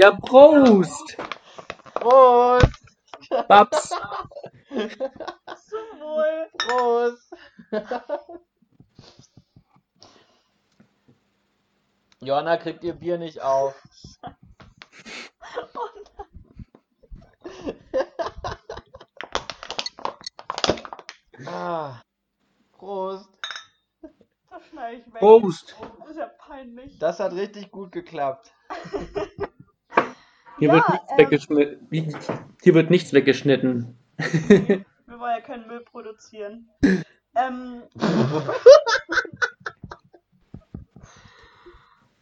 Ja, Prost! Prost! Babs! Zum Wohl. Prost! Johanna kriegt ihr Bier nicht auf. ah, Prost! Das schneide ich weg. Prost! Das ist ja peinlich. Das hat richtig gut geklappt. Hier, Ja, wird nichts ähm, weggeschnitten. Hier wird nichts weggeschnitten. Wir wollen ja keinen Müll produzieren. ähm.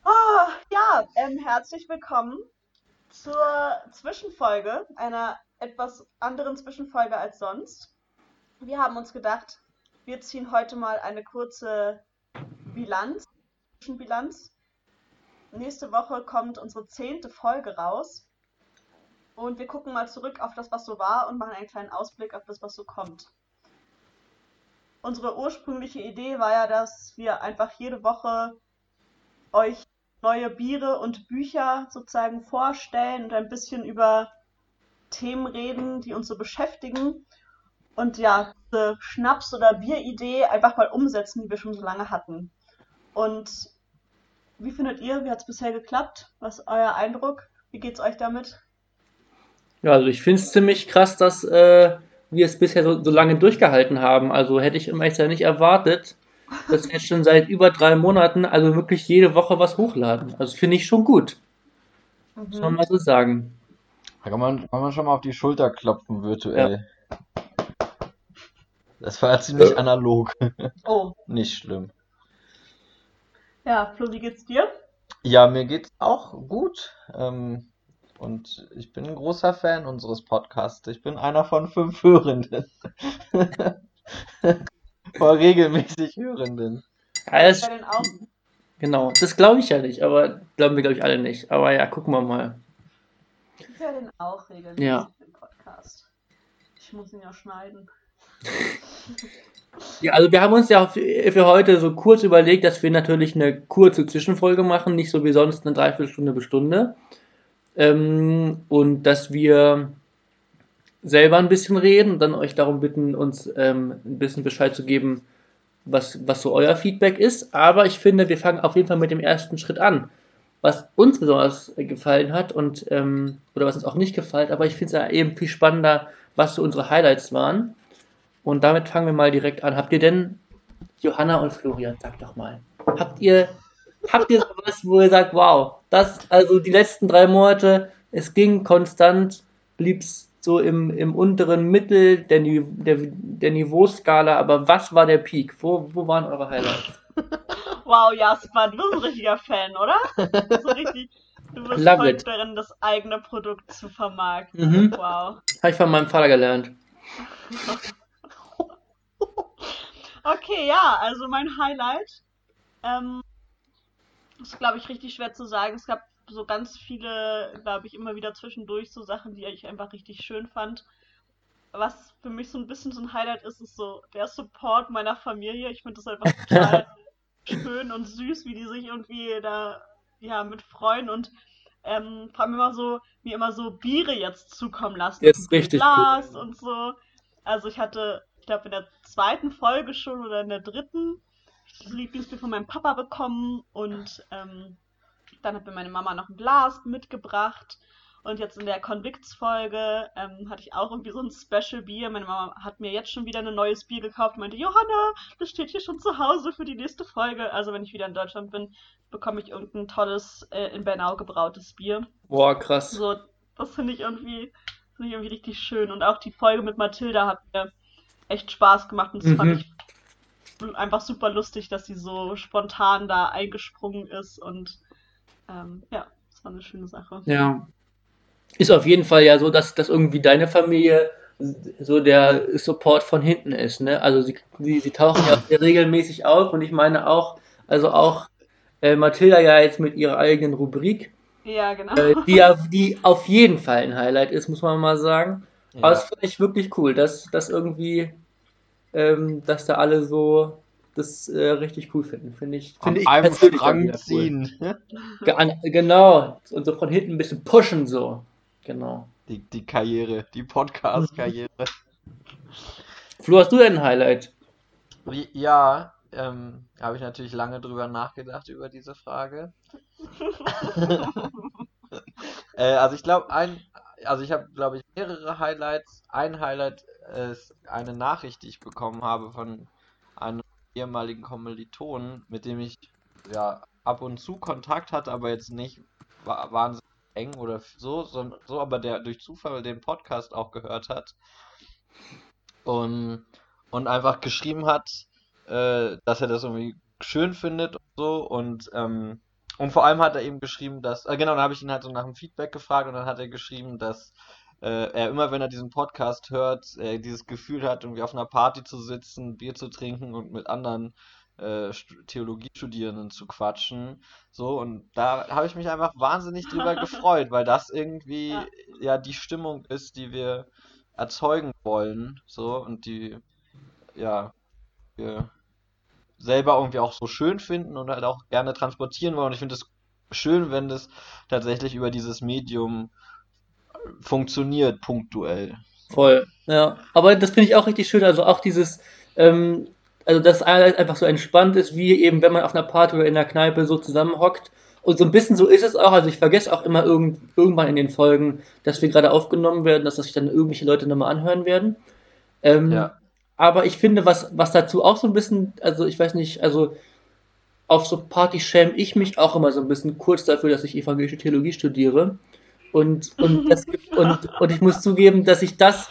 Ah, ja, ähm, herzlich willkommen zur Zwischenfolge, einer etwas anderen Zwischenfolge als sonst. Wir haben uns gedacht, wir ziehen heute mal eine kurze Bilanz, Zwischenbilanz. Nächste Woche kommt unsere zehnte Folge raus. Und wir gucken mal zurück auf das, was so war und machen einen kleinen Ausblick auf das, was so kommt. Unsere ursprüngliche Idee war ja, dass wir einfach jede Woche euch neue Biere und Bücher sozusagen vorstellen und ein bisschen über Themen reden, die uns so beschäftigen. Und ja, diese Schnaps- oder Bieridee einfach mal umsetzen, die wir schon so lange hatten. Und wie findet ihr, wie hat es bisher geklappt? Was ist euer Eindruck? Wie geht's euch damit? Ja, also ich finde es ziemlich krass, dass äh, wir es bisher so, so lange durchgehalten haben. Also hätte ich im Echtsein nicht erwartet, dass wir jetzt schon seit über drei Monaten, also wirklich jede Woche was hochladen. Also finde ich schon gut, muss man Mhm. mal so sagen. Da kann man, kann man schon mal auf die Schulter klopfen, virtuell. Das war ziemlich analog. Oh, Nicht schlimm. ja, Flo, wie geht's dir? Ja, mir geht's auch gut. Ähm, und ich bin ein großer Fan unseres Podcasts. Ich bin einer von fünf Hörenden. Von regelmäßig Hörenden. Ja, das, Bei den auch. genau, das glaube ich ja nicht, aber glauben wir, glaube ich, alle nicht. Aber ja, gucken wir mal. Ich höre den auch regelmäßig, Ja. den Podcast. Ich muss ihn ja schneiden. Ja, also wir haben uns ja für, für heute so kurz überlegt, dass wir natürlich eine kurze Zwischenfolge machen, nicht so wie sonst eine Dreiviertelstunde bis Stunde. Ähm, und dass wir selber ein bisschen reden und dann euch darum bitten, uns ähm, ein bisschen Bescheid zu geben, was, was so euer Feedback ist. Aber ich finde, wir fangen auf jeden Fall mit dem ersten Schritt an. Was uns besonders gefallen hat und ähm, oder was uns auch nicht gefällt, aber ich finde es ja eben viel spannender, was so unsere Highlights waren. Und damit fangen wir mal direkt an. Habt ihr denn, Johanna und Florian, sagt doch mal, habt ihr, habt ihr sowas, wo ihr sagt, wow, das, also die letzten drei Monate, es ging konstant, blieb's so im, im unteren Mittel der, der, der Niveauskala, aber was war der Peak? Wo, wo waren eure Highlights? Wow, Jasper, du bist ein richtiger Fan, oder? So richtig. Du bist Love voll it. darin, das eigene Produkt zu vermarkten. Mhm. Wow. Habe ich von meinem Vater gelernt. Okay, ja, also mein Highlight. Ähm, ist, glaube ich, richtig schwer zu sagen. Es gab so ganz viele, glaube ich, immer wieder zwischendurch so Sachen, die ich einfach richtig schön fand. Was für mich so ein bisschen so ein Highlight ist, ist so der Support meiner Familie. Ich finde das einfach total schön und süß, wie die sich irgendwie da ja mit freuen und ähm, vor allem immer so, mir immer so Biere jetzt zukommen lassen. Jetzt richtig Glas und so. Also ich hatte, ich glaube in der zweiten Folge schon oder in der dritten Lieblingsbier von meinem Papa bekommen und ähm, dann hat mir meine Mama noch ein Glas mitgebracht. Und jetzt in der Convicts-Folge ähm, hatte ich auch irgendwie so ein Special-Bier. Meine Mama hat mir jetzt schon wieder ein neues Bier gekauft und meinte, Johanna, das steht hier schon zu Hause für die nächste Folge. Also wenn ich wieder in Deutschland bin, bekomme ich irgendein tolles, äh, in Bernau gebrautes Bier. Boah, krass. So, das finde ich irgendwie, finde ich irgendwie richtig schön. Und auch die Folge mit Mathilda hat mir echt Spaß gemacht und das fand Mhm. ich einfach super lustig, dass sie so spontan da eingesprungen ist und ähm, ja, das war eine schöne Sache. Ja. Ist auf jeden Fall ja so, dass, dass irgendwie deine Familie so der Support von hinten ist, ne? Also sie, sie, sie tauchen ja sehr regelmäßig auf und ich meine auch, also auch äh, Mathilda ja jetzt mit ihrer eigenen Rubrik, Ja, genau. äh, die ja, die auf jeden Fall ein Highlight ist, muss man mal sagen. Aber das Ja. finde ich wirklich cool, dass, dass irgendwie, ähm, dass da alle so das äh, richtig cool finden. Finde ich, finde ich einem Strang cool. ziehen. An- Genau. Und so von hinten ein bisschen pushen, so. Genau. Die, die Karriere, die Podcast-Karriere. Flo, hast du denn ein Highlight? Ja, ähm, habe ich natürlich lange drüber nachgedacht über diese Frage. Äh, also ich glaube, ein, also ich habe, glaube ich, mehrere Highlights. Ein Highlight ist eine Nachricht, die ich bekommen habe von einem ehemaligen Kommilitonen, mit dem ich ja ab und zu Kontakt hatte, aber jetzt nicht wa wahnsinnig eng oder so, sondern so, aber der durch Zufall den Podcast auch gehört hat. Und, und einfach geschrieben hat, äh, dass er das irgendwie schön findet und so. Und ähm, und vor allem hat er eben geschrieben, dass, äh, genau, dann habe ich ihn halt so nach dem Feedback gefragt und dann hat er geschrieben, dass äh, er immer, wenn er diesen Podcast hört, äh, dieses Gefühl hat, irgendwie auf einer Party zu sitzen, Bier zu trinken und mit anderen äh, Stu- Theologiestudierenden zu quatschen. So, und da habe ich mich einfach wahnsinnig drüber gefreut, weil das irgendwie Ja. ja die Stimmung ist, die wir erzeugen wollen. So, und die, ja, wir selber irgendwie auch so schön finden und halt auch gerne transportieren wollen. Und ich finde es schön, wenn das tatsächlich über dieses Medium funktioniert, punktuell. Voll. Ja. Aber das finde ich auch richtig schön. Also auch dieses, ähm, also dass einfach so entspannt ist, wie eben, wenn man auf einer Party oder in einer Kneipe so zusammenhockt. Und so ein bisschen so ist es auch. Also ich vergesse auch immer irgend, irgendwann in den Folgen, dass wir gerade aufgenommen werden, dass das sich dann irgendwelche Leute nochmal anhören werden. Ähm, Ja. Aber ich finde, was, was dazu auch so ein bisschen, also ich weiß nicht, also auf so Partys schäme ich mich auch immer so ein bisschen kurz dafür, dass ich evangelische Theologie studiere. Und, und, das, und, und ich muss zugeben, dass ich das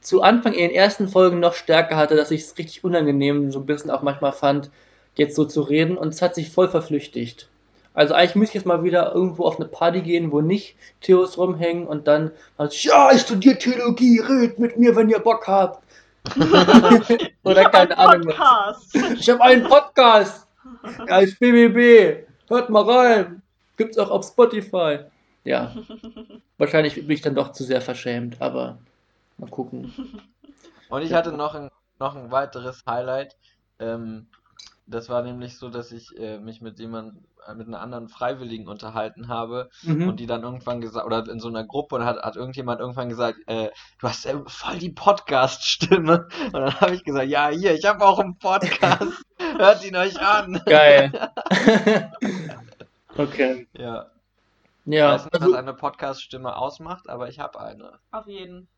zu Anfang in den ersten Folgen noch stärker hatte, dass ich es richtig unangenehm so ein bisschen auch manchmal fand, jetzt so zu reden. Und es hat sich voll verflüchtigt. Also eigentlich müsste ich jetzt mal wieder irgendwo auf eine Party gehen, wo nicht Theos rumhängen und dann mal so, ja, ich studiere Theologie, redet mit mir, wenn ihr Bock habt. Oder ich keine einen Ahnung. was. Podcast. Ich habe einen Podcast. Ja, ist BBB. Hört mal rein. Gibt's auch auf Spotify. Ja, wahrscheinlich bin ich dann doch zu sehr verschämt, aber mal gucken. Und ich hatte noch ein, noch ein weiteres Highlight. Ähm, das war nämlich so, dass ich äh, mich mit jemandem, äh, mit einer anderen Freiwilligen unterhalten habe Mhm. und die dann irgendwann gesagt, oder in so einer Gruppe und hat, hat irgendjemand irgendwann gesagt, äh, du hast ja voll die Podcast-Stimme. Und dann habe ich gesagt, ja, hier, ich habe auch einen Podcast. Hört ihn euch an. Geil. okay. Ja. Ich Ja, weiß nicht, was also, eine Podcast-Stimme ausmacht, aber ich habe eine. Auf jeden.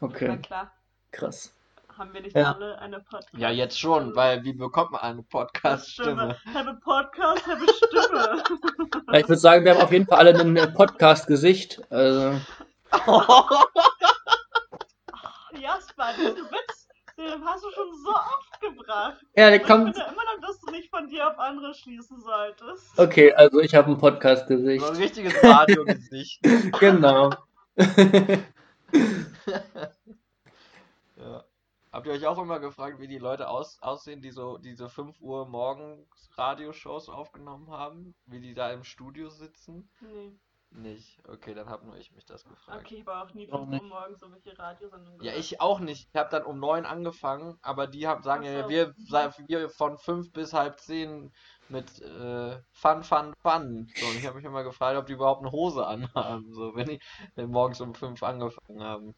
Na okay, klar. krass. Haben wir nicht Ja. alle eine Podcast? Ja, jetzt schon, weil wie bekommt man eine Podcast-Stimme? Have a Podcast, have a Stimme. Ja, ich würde sagen, wir haben auf jeden Fall alle ein Podcast-Gesicht. Also, Jasper, diesen Witz, den hast du schon so oft gebracht. ja, der Und ich kommt. finde immer noch, dass du nicht von dir auf andere schließen solltest. Okay, also ich habe ein So Podcast-Gesicht. ein richtiges Radiogesicht. Genau. Ja. Habt ihr euch auch immer gefragt, wie die Leute aus, aussehen, die so diese 5 Uhr morgens Radioshows aufgenommen haben? Wie die da im Studio sitzen? Nee. Nicht. Okay, dann hab nur ich mich das gefragt. Okay, ich war auch nie Auch 5 Uhr nicht. morgens so welche Radiosendungen Ja, ich auch nicht. Ich habe dann um 9 angefangen, aber die haben, sagen Ach ja, so. wir, wir von 5 bis halb 10 mit äh, Fun, Fun, Fun. So, und ich habe mich immer gefragt, ob die überhaupt eine Hose anhaben, so, wenn die wenn morgens um 5 angefangen haben.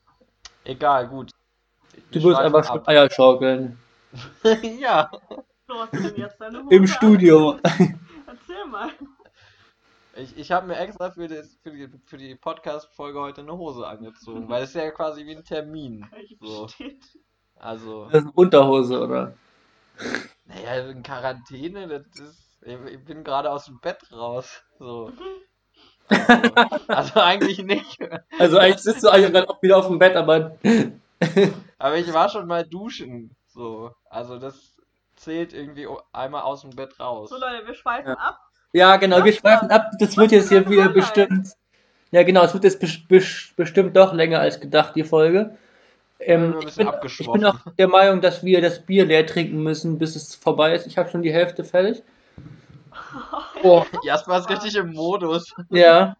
Egal, gut. Du Wir wirst schweifen einfach ab. Eier schaukeln. Ja. So hast du denn jetzt deine Hose Im Studio. an? Erzähl mal. Ich, ich habe mir extra für, das, für die, für die Podcast-Folge heute eine Hose angezogen, weil es ist ja quasi wie ein Termin. So. Also, Das ist eine Unterhose, oder? naja, in Quarantäne, das ist. Ich ich bin gerade aus dem Bett raus. So. Also, also eigentlich nicht. Also eigentlich sitzt du eigentlich gerade auch wieder auf dem Bett, aber Aber ich war schon mal duschen. So. Also das zählt irgendwie einmal aus dem Bett raus. So Leute, wir schweifen Ja. ab. Ja, genau, wir schweifen ab. Das wird jetzt hier wieder bestimmt. Ja, genau, es wird jetzt bes bes bestimmt doch länger als gedacht, die Folge. Ähm, ich, bin, ich bin auch der Meinung, dass wir das Bier leer trinken müssen, bis es vorbei ist. Ich habe schon die Hälfte fertig. Oh, Jasper ist richtig im Modus. ja.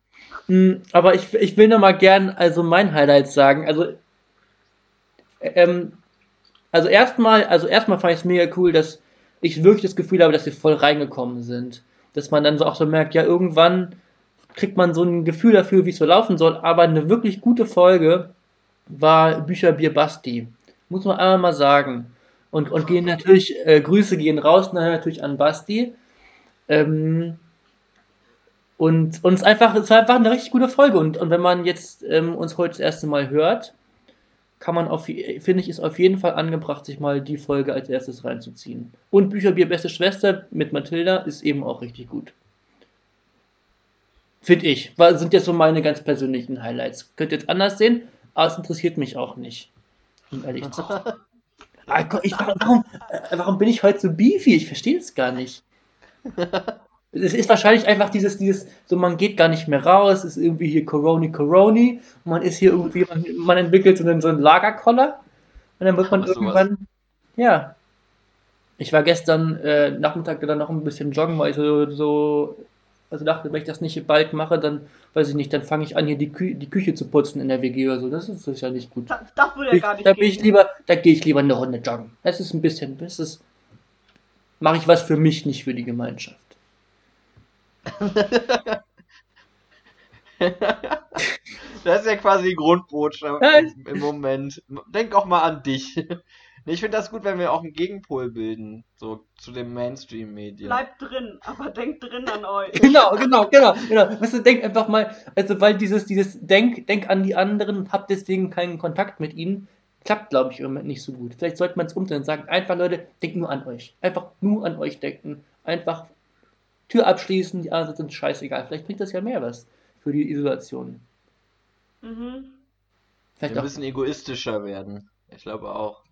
Hm, Aber ich, ich will noch mal gern also mein Highlight sagen. Also, ähm, also erstmal, also erstmal fand ich es mega cool, dass ich wirklich das Gefühl habe, dass wir voll reingekommen sind. Dass man dann so auch so merkt, ja, irgendwann kriegt man so ein Gefühl dafür, wie es so laufen soll. Aber eine wirklich gute Folge war Bücherbier Basti. Muss man einmal mal sagen. Und, und gehen natürlich, äh, Grüße gehen raus natürlich an Basti. Ähm, und uns einfach, es war einfach eine richtig gute Folge. Und, und wenn man jetzt ähm, uns heute das erste Mal hört, kann man auf, finde ich, ist auf jeden Fall angebracht, sich mal die Folge als erstes reinzuziehen. Und Bücherbier Beste Schwester mit Mathilda ist eben auch richtig gut. Finde ich. Das sind jetzt so meine ganz persönlichen Highlights. Könnt ihr jetzt anders sehen, aber es interessiert mich auch nicht. Um ehrlich zu sein. Ah, ich, warum, warum bin ich heute so beefy? Ich verstehe es gar nicht. Es ist wahrscheinlich einfach dieses, dieses, so man geht gar nicht mehr raus, es ist irgendwie hier Coroni Coroni, man ist hier irgendwie, man, man entwickelt so einen, so einen Lagerkoller und dann wird man Ach, irgendwann, sowas. ja. Ich war gestern äh, Nachmittag dann noch ein bisschen joggen, weil ich so, so also dachte, wenn ich das nicht bald mache, dann, weiß ich nicht, dann fange ich an, hier die, Kü die Küche zu putzen in der WG oder so. Das ist, das ist ja nicht gut. Das, das würde ja gar nicht Da bin ich lieber, da gehe ich lieber eine Runde joggen. Das ist ein bisschen, das ist, mache ich was für mich, nicht für die Gemeinschaft. das ist ja quasi die Grundbotschaft im, im Moment. Denk auch mal an dich. Ich finde das gut, wenn wir auch einen Gegenpol bilden, so zu den Mainstream-Medien. Bleibt drin, aber denkt drin an euch. genau, genau, genau, genau. Weißt du, denk einfach mal, also weil dieses, dieses Denk, denk an die anderen und hab deswegen keinen Kontakt mit ihnen, klappt, glaube ich, im Moment nicht so gut. Vielleicht sollte man es umdrehen und sagen, einfach Leute, denkt nur an euch. Einfach nur an euch denken. Einfach Tür abschließen, die anderen sind scheißegal. Vielleicht bringt das ja mehr was für die Isolation. Mhm. Vielleicht wir müssen egoistischer werden. Ich glaube auch.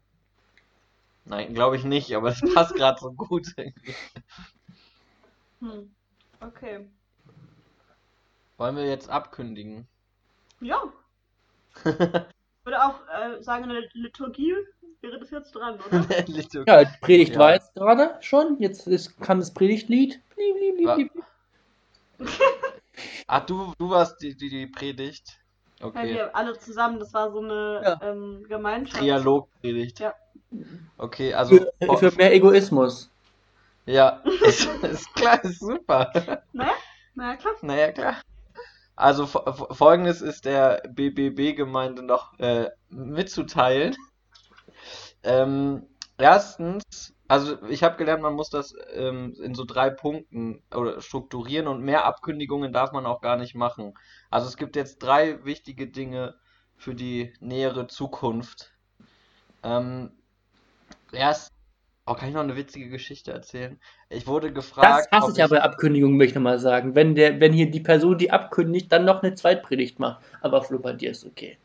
Nein, glaube ich nicht, aber es passt gerade so gut. Hm. Okay. Wollen wir jetzt abkündigen? Ja. ich würde auch äh, sagen, eine Liturgie wäre das jetzt dran, oder? ja, Predigt ja. war jetzt gerade schon. Jetzt ist, kann das Predigtlied. Blieb, blieb, blieb, blieb. Ach, du, du warst die, die, die Predigt. Okay. Ja, wir alle zusammen, das war so eine ja. ähm, Gemeinschaft. Dialogpredigt. Ja. Okay, also. Für, für mehr Egoismus. Ja, ist, ist klar, ist super. Naja, naja, klar. Naja, klar. Also folgendes ist der BBB-Gemeinde noch äh, mitzuteilen. Ähm, erstens, also ich habe gelernt, man muss das ähm, in so drei Punkten oder strukturieren und mehr Abkündigungen darf man auch gar nicht machen. Also es gibt jetzt drei wichtige Dinge für die nähere Zukunft. Ähm, erst, oh, kann ich noch eine witzige Geschichte erzählen? Ich wurde gefragt. Das hasse ich ja bei Abkündigungen, möchte ich nochmal sagen. Wenn, der, wenn hier die Person, die abkündigt, dann noch eine Zweitpredigt macht. Aber Flo, bei dir ist okay.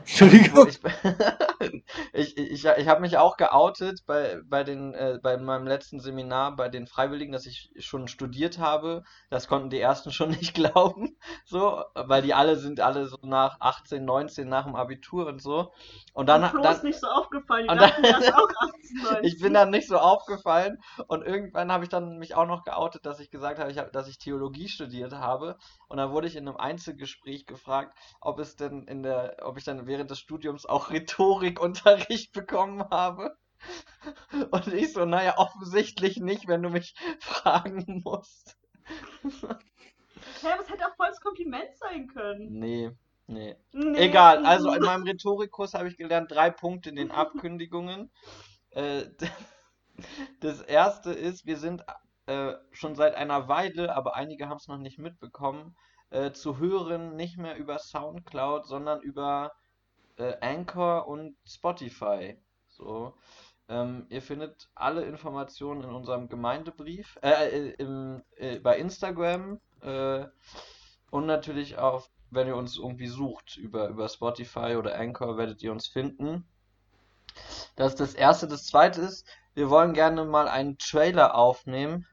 Entschuldigung. Ich, ich, ich, ich habe mich auch geoutet bei, bei, den, äh, bei meinem letzten Seminar bei den Freiwilligen, dass ich schon studiert habe. Das konnten die ersten schon nicht glauben, so, weil die alle sind alle so nach 18, 19 nach dem Abitur und so. Und dann, und dann ist nicht so aufgefallen. Ich, dachte, dann, auch 18, 19. ich bin dann nicht so aufgefallen und irgendwann habe ich dann mich auch noch geoutet, dass ich gesagt habe, ich hab, dass ich Theologie studiert habe. Und dann wurde ich in einem Einzelgespräch gefragt, ob es denn in der, ob ich dann während des Studiums auch Rhetorikunterricht bekommen habe. Und ich so, naja, offensichtlich nicht, wenn du mich fragen musst. Ja, aber es hätte auch voll das Kompliment sein können. Nee, nee. nee. Egal, also in meinem Rhetorikkurs habe ich gelernt, drei Punkte in den Abkündigungen. Äh, das erste ist, wir sind äh, schon seit einer Weile, aber einige haben es noch nicht mitbekommen, äh, zu hören nicht mehr über Soundcloud, sondern über äh, Anchor und Spotify. So. Ähm, ihr findet alle Informationen in unserem Gemeindebrief, äh, äh, im, äh, bei Instagram äh, und natürlich auch, wenn ihr uns irgendwie sucht über, über Spotify oder Anchor, werdet ihr uns finden. Das ist das erste. Das zweite ist, wir wollen gerne mal einen Trailer aufnehmen.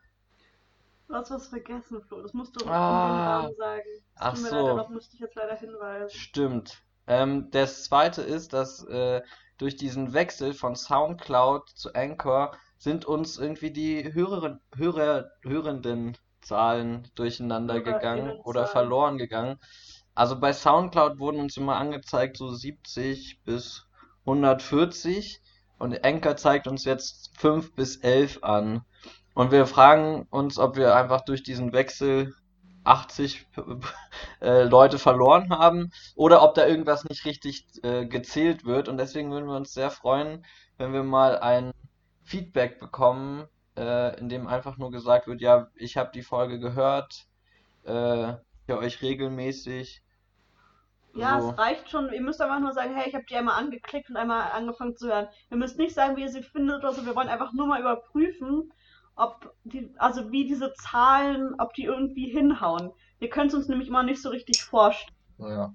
Du hast was vergessen, Flo. Das musst du ah, sagen. Das ach so. Leider, müsste ich jetzt leider hinweisen. Stimmt. Ähm, das zweite ist, dass äh, durch diesen Wechsel von Soundcloud zu Anchor sind uns irgendwie die Hörerin, Hörer, hörenden Zahlen durcheinander gegangen oder verloren gegangen. Also bei Soundcloud wurden uns immer angezeigt so 70 bis 140 Und Anchor zeigt uns jetzt 5 bis 11 an. Und wir fragen uns, ob wir einfach durch diesen Wechsel 80 äh, Leute verloren haben oder ob da irgendwas nicht richtig äh, gezählt wird. Und deswegen würden wir uns sehr freuen, wenn wir mal ein Feedback bekommen, äh, in dem einfach nur gesagt wird, ja, ich habe die Folge gehört, äh, höre euch regelmäßig. Ja, So. es reicht schon. Ihr müsst einfach nur sagen, hey, ich habe die einmal angeklickt und einmal angefangen zu hören. Ihr müsst nicht sagen, wie ihr sie findet oder so. Wir wollen einfach nur mal überprüfen, ob die, also wie diese Zahlen, ob die irgendwie hinhauen. Ihr könnt es uns nämlich immer nicht so richtig vorstellen. Ja.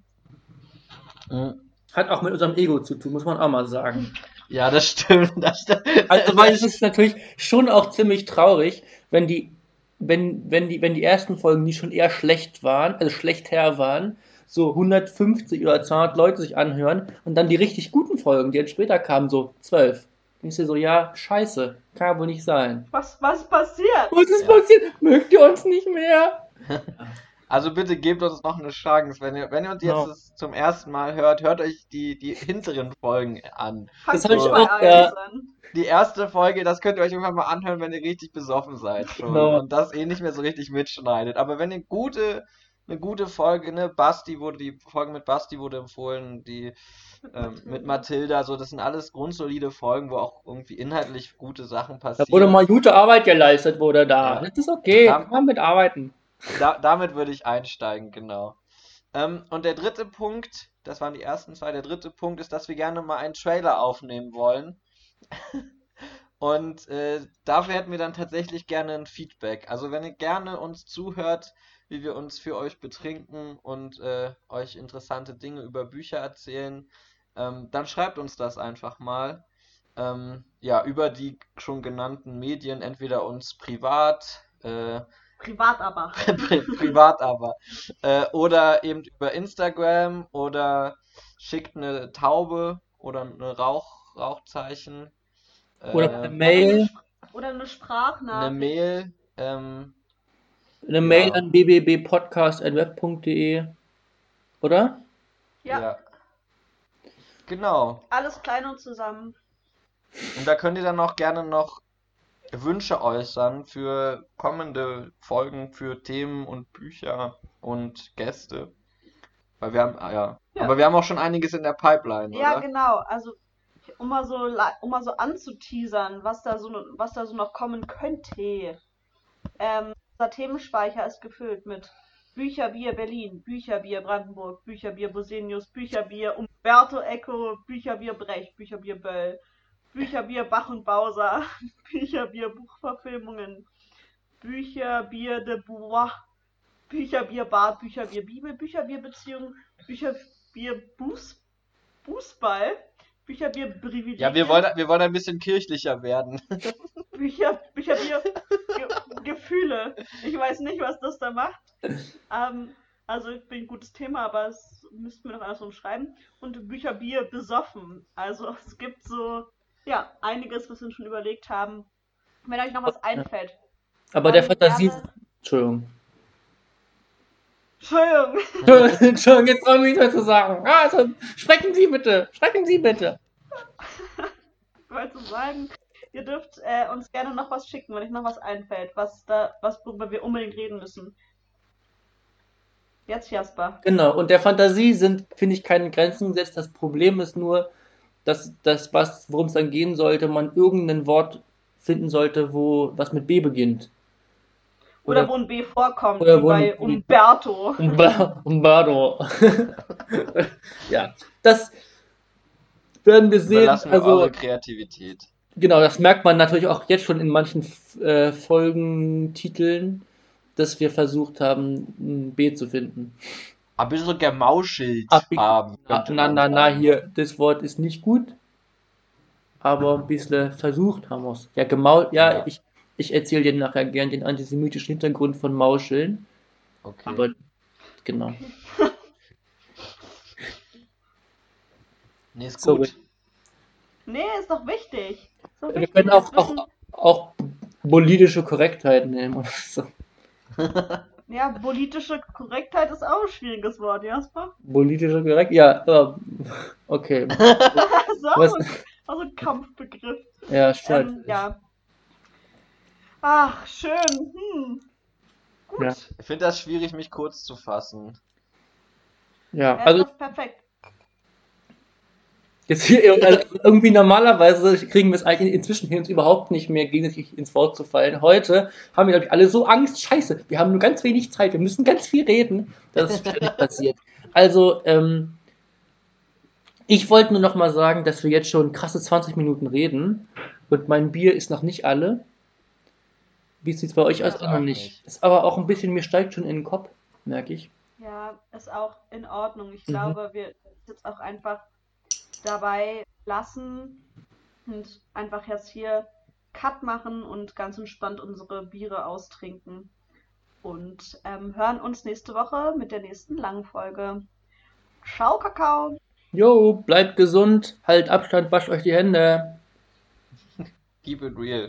Hat auch mit unserem Ego zu tun, muss man auch mal sagen. Ja, das stimmt. Das stimmt. Also, weil es ist natürlich schon auch ziemlich traurig, wenn die, wenn, wenn die, wenn die ersten Folgen, die schon eher schlecht waren, also schlechter waren, so 150 oder 200 Leute sich anhören und dann die richtig guten Folgen, die jetzt später kamen, so 12. Denkst du so, ja, scheiße, kann wohl nicht sein. Was, was passiert? Was ist Ja. passiert? Mögt ihr uns nicht mehr? Also bitte gebt uns noch eine Chance. Wenn ihr, wenn ihr uns jetzt das zum ersten Mal hört, hört euch die, die hinteren Folgen an. Fangt hab ich so auch, bei ja. Die erste Folge, das könnt ihr euch irgendwann mal anhören, wenn ihr richtig besoffen seid schon. Genau. Und das eh nicht mehr so richtig mitschneidet. Aber wenn ihr gute, eine gute Folge, ne, Basti wurde, die Folge mit Basti wurde empfohlen, die ähm, mit Mathilda, so, das sind alles grundsolide Folgen, wo auch irgendwie inhaltlich gute Sachen Da passieren. wurde mal gute Arbeit geleistet, wurde da. Ja. Das ist okay, Ja. kann man mitarbeiten. Da, damit würde ich einsteigen, genau. Ähm, und der dritte Punkt, das waren die ersten zwei, der dritte Punkt ist, dass wir gerne mal einen Trailer aufnehmen wollen. Und äh, dafür hätten wir dann tatsächlich gerne ein Feedback. Also wenn ihr gerne uns zuhört, wie wir uns für euch betrinken und äh, euch interessante Dinge über Bücher erzählen, ähm, dann schreibt uns das einfach mal. Ähm, ja, über die schon genannten Medien, entweder uns privat, äh, Privat aber. Pri privat aber. Äh, oder eben über Instagram oder schickt eine Taube oder eine Rauch, Rauchzeichen. Oder äh, eine Mail, Oder eine Sprachnachricht. eine Mail. Ähm, eine Mail Ja. an bbbpodcast.web.de. Oder? Ja, ja. Genau. alles klein und zusammen. Und da könnt ihr dann auch gerne noch Wünsche äußern für kommende Folgen, für Themen und Bücher und Gäste. Weil wir haben, ah, ja. Ja. Aber wir haben auch schon einiges in der Pipeline, Ja, oder? genau. Also, um mal so, la- um mal so anzuteasern, was da so, was da so noch kommen könnte. Ähm, unser Themenspeicher ist gefüllt mit Bücherbier Berlin, Bücherbier Brandenburg, Bücherbier Bosenius, Bücherbier Umberto Eco, Bücherbier Brecht, Bücherbier Böll, Bücherbier Bach und Bauser, Bücherbier Buchverfilmungen, Bücherbier de Bois, Bücherbier Bad, Bücherbier Bibel, Bücherbier Beziehung, Bücherbier Buß, Fußball, Bücherbier Privilegien, Ja, wir wollen, wir wollen ein bisschen kirchlicher werden. Bücher, Bücherbier Gefühle. Ich weiß nicht, was das da macht. Ähm, also ich bin ein gutes Thema, aber es müssten wir noch anders umschreiben. Und Bücherbier besoffen. Also es gibt so, ja, einiges, was wir schon überlegt haben. Wenn euch noch was einfällt. Aber der Fantasie. gerne- Entschuldigung. Entschuldigung. Entschuldigung, jetzt traue ich mich nicht mehr zu sagen. Ah, Also, sprechen Sie bitte. Sprechen Sie bitte. Ich wollte sagen, ihr dürft äh, uns gerne noch was schicken, wenn euch noch was einfällt, was da, was worüber wir unbedingt reden müssen. Jetzt Jasper. Genau, und der Fantasie sind, finde ich, keine Grenzen gesetzt. Das Problem ist nur, dass das, was, worum es dann gehen sollte, man irgendein Wort finden sollte, wo was mit B beginnt. Oder, Oder- wo ein B vorkommt, oder wie bei ein- Umberto. Umba- Umbardo. ja, das werden wir sehen. Überlassen wir Also, eure Kreativität. Genau, das merkt man natürlich auch jetzt schon in manchen äh, Folgentiteln, dass wir versucht haben, ein B zu finden. Ein bisschen gemauschelt Ach, haben. Na, na, na, na, hier, das Wort ist nicht gut, aber ein bisschen versucht haben wir es. Ja, gemaul, ja, Ja. ich, ich erzähle dir nachher gern den antisemitischen Hintergrund von Mauscheln, Okay. aber genau. nee, ist Sorry. gut. Nee, ist doch wichtig. Ist doch Wir wichtig, können auch, auch, auch politische Korrektheit nehmen oder so. Ja, politische Korrektheit ist auch ein schwieriges Wort, Jasper. Politische korrekt? Ja, äh, okay. so, Was- Also ein Kampfbegriff. Ja, stimmt. Ähm, ja. Ach, schön. Hm. Gut. Ja. Ich finde das schwierig, mich kurz zu fassen. Ja, Ja, also perfekt. Jetzt hier also irgendwie normalerweise kriegen wir es eigentlich inzwischen hier uns überhaupt nicht mehr gegenseitig ins Wort zu fallen. Heute haben wir, glaube ich, alle so Angst. Scheiße, wir haben nur ganz wenig Zeit, wir müssen ganz viel reden. Das ist ständig passiert. Also, ähm, ich wollte nur noch mal sagen, dass wir jetzt schon krasse 20 Minuten reden und mein Bier ist noch nicht alle. Wie sieht es bei euch aus? Auch noch nicht. Ist aber auch ein bisschen, mir steigt schon in den Kopf, merke ich. Ja, ist auch in Ordnung. Ich Mhm. glaube, wir jetzt auch einfach dabei lassen und einfach jetzt hier Cut machen und ganz entspannt unsere Biere austrinken. Und ähm, hören uns nächste Woche mit der nächsten langen Folge. Ciao, Kakao! Jo, bleibt gesund, halt Abstand, wascht euch die Hände. Keep it real.